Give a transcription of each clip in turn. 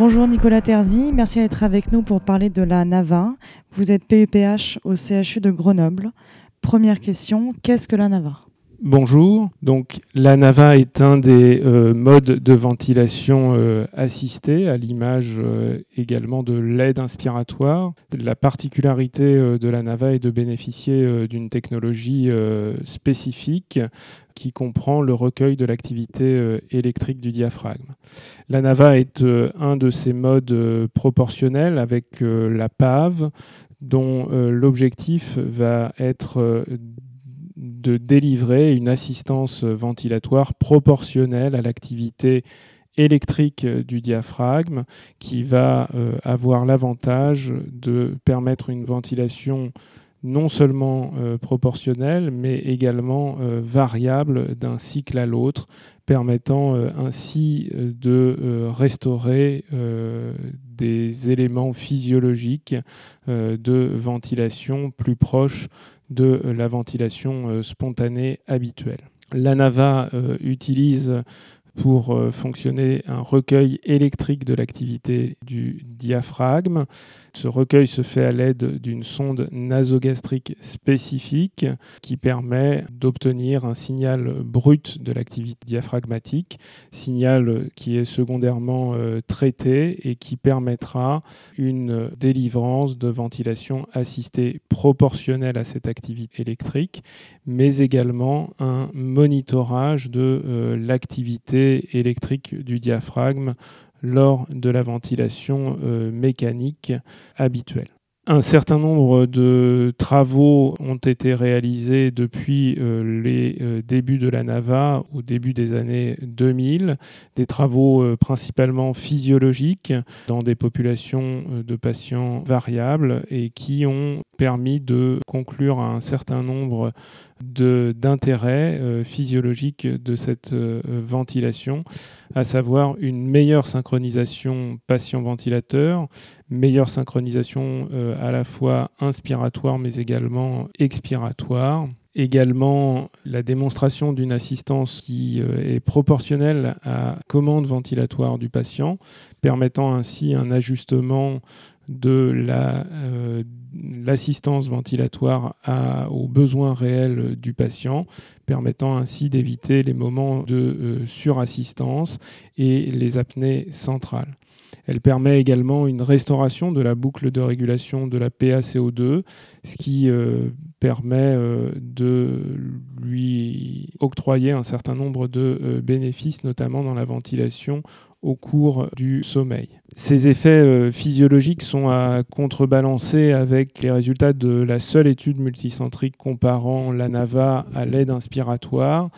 Bonjour Nicolas Terzi, merci d'être avec nous pour parler de la NAVA. Vous êtes PUPH au CHU de Grenoble. Première question, qu'est-ce que la NAVA? Bonjour. Donc, la NAVA est un des euh, modes de ventilation euh, assistée, à l'image euh, également de l'aide inspiratoire. La particularité de la NAVA est de bénéficier d'une technologie spécifique qui comprend le recueil de l'activité électrique du diaphragme. La NAVA est un de ces modes proportionnels avec la PAV, dont l'objectif va être de délivrer une assistance ventilatoire proportionnelle à l'activité électrique du diaphragme qui va euh, avoir l'avantage de permettre une ventilation non seulement euh, proportionnelle, mais également euh, variable d'un cycle à l'autre, permettant ainsi de restaurer des éléments physiologiques de ventilation plus proches de la ventilation euh, spontanée habituelle. La NAVA euh, utilise pour euh, fonctionner un recueil électrique de l'activité du diaphragme. Ce recueil se fait à l'aide d'une sonde nasogastrique spécifique qui permet d'obtenir un signal brut de l'activité diaphragmatique, signal qui est secondairement euh, traité et qui permettra une délivrance de ventilation assistée proportionnelle à cette activité électrique, mais également un monitorage de euh, l'activité électrique du diaphragme lors de la ventilation euh, mécanique habituelle. Un certain nombre de travaux ont été réalisés depuis euh, les euh, débuts de la NAVA au début des années 2000, des travaux principalement physiologiques dans des populations de patients variables et qui ont permis de conclure un certain nombre d'intérêts euh, physiologiques de cette euh, ventilation, à savoir une meilleure synchronisation patient-ventilateur, meilleure synchronisation euh, à la fois inspiratoire mais également expiratoire. Également la démonstration d'une assistance qui est proportionnelle à commande ventilatoire du patient, permettant ainsi un ajustement de la l'assistance ventilatoire aux besoins réels du patient, permettant ainsi d'éviter les moments de euh, surassistance et les apnées centrales. Elle permet également une restauration de la boucle de régulation de la PaCO2, ce qui euh, permet euh, de lui octroyer un certain nombre de bénéfices, notamment dans la ventilation au cours du sommeil. Ces effets euh, physiologiques sont à contrebalancer avec les résultats de la seule étude multicentrique comparant la NAVA à l'aide inspiratoire,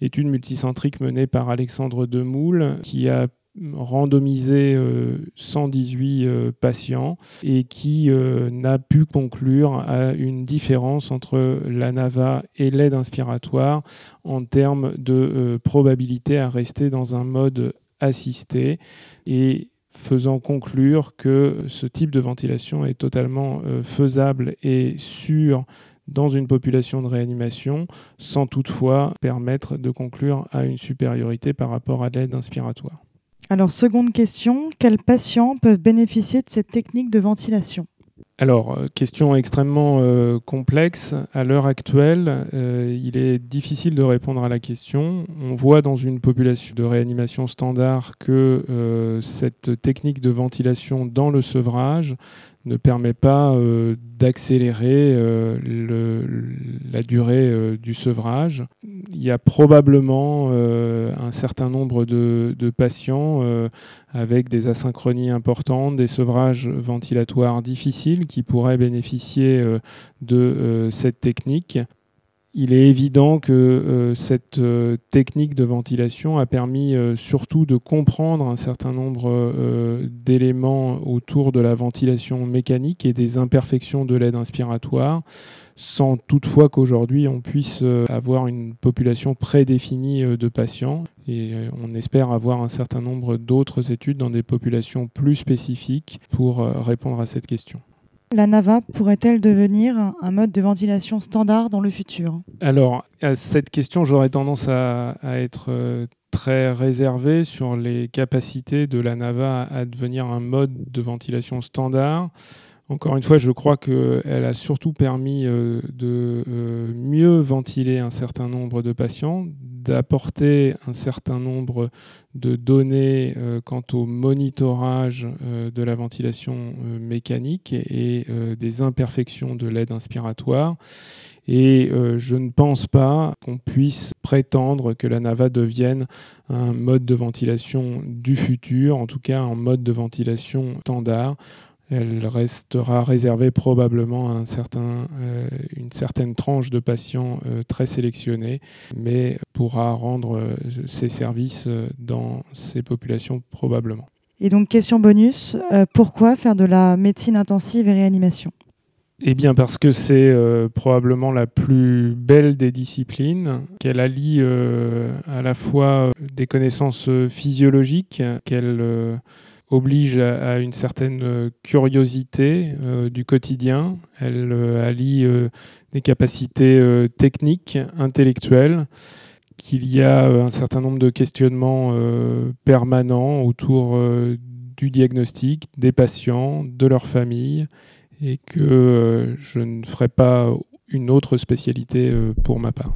étude multicentrique menée par Alexandre Demoule, qui a randomisé 118 euh, euh, patients et qui n'a pu conclure à une différence entre la NAVA et l'aide inspiratoire en termes de probabilité à rester dans un mode assisté et faisant conclure que ce type de ventilation est totalement euh, faisable et sûr dans une population de réanimation, sans toutefois permettre de conclure à une supériorité par rapport à l'aide inspiratoire. Alors, seconde question, quels patients peuvent bénéficier de cette technique de ventilation? Alors, euh, question extrêmement euh, complexe. À l'heure actuelle, euh, il est difficile de répondre à la question. On voit dans une population de réanimation standard que cette technique de ventilation dans le sevrage ne permet pas euh, d'accélérer euh, la durée euh, du sevrage. Il y a probablement un certain nombre de, de patients avec des asynchronies importantes, des sevrages ventilatoires difficiles qui pourraient bénéficier de cette technique il est évident que euh, cette euh, technique de ventilation a permis euh, surtout de comprendre un certain nombre d'éléments autour de la ventilation mécanique et des imperfections de l'aide inspiratoire, sans toutefois qu'aujourd'hui on puisse avoir une population prédéfinie de patients. Et on espère avoir un certain nombre d'autres études dans des populations plus spécifiques pour répondre à cette question. La NAVA pourrait-elle devenir un mode de ventilation standard dans le futur? Alors, à cette question, j'aurais tendance à, être euh, très réservé sur les capacités de la NAVA à devenir un mode de ventilation standard. Encore une fois, je crois qu'elle a surtout permis euh, de euh, mieux ventiler un certain nombre de patients, d'apporter un certain nombre de données euh, quant au monitorage de la ventilation mécanique et des imperfections de l'aide inspiratoire. Et je ne pense pas qu'on puisse prétendre que la NAVA devienne un mode de ventilation du futur, en tout cas un mode de ventilation standard elle restera réservée probablement à un certain, euh, une certaine tranche de patients euh, très sélectionnés, mais pourra rendre euh, ses services dans ces populations probablement. Et donc, question bonus, pourquoi faire de la médecine intensive et réanimation? Eh bien parce que c'est probablement la plus belle des disciplines, qu'elle allie à la fois des connaissances physiologiques, qu'elle oblige à, une certaine euh, curiosité euh, du quotidien. Elle euh, allie des capacités techniques, intellectuelles, qu'il y a un certain nombre de questionnements permanents autour du diagnostic, des patients, de leur famille, et que je ne ferai pas une autre spécialité pour ma part.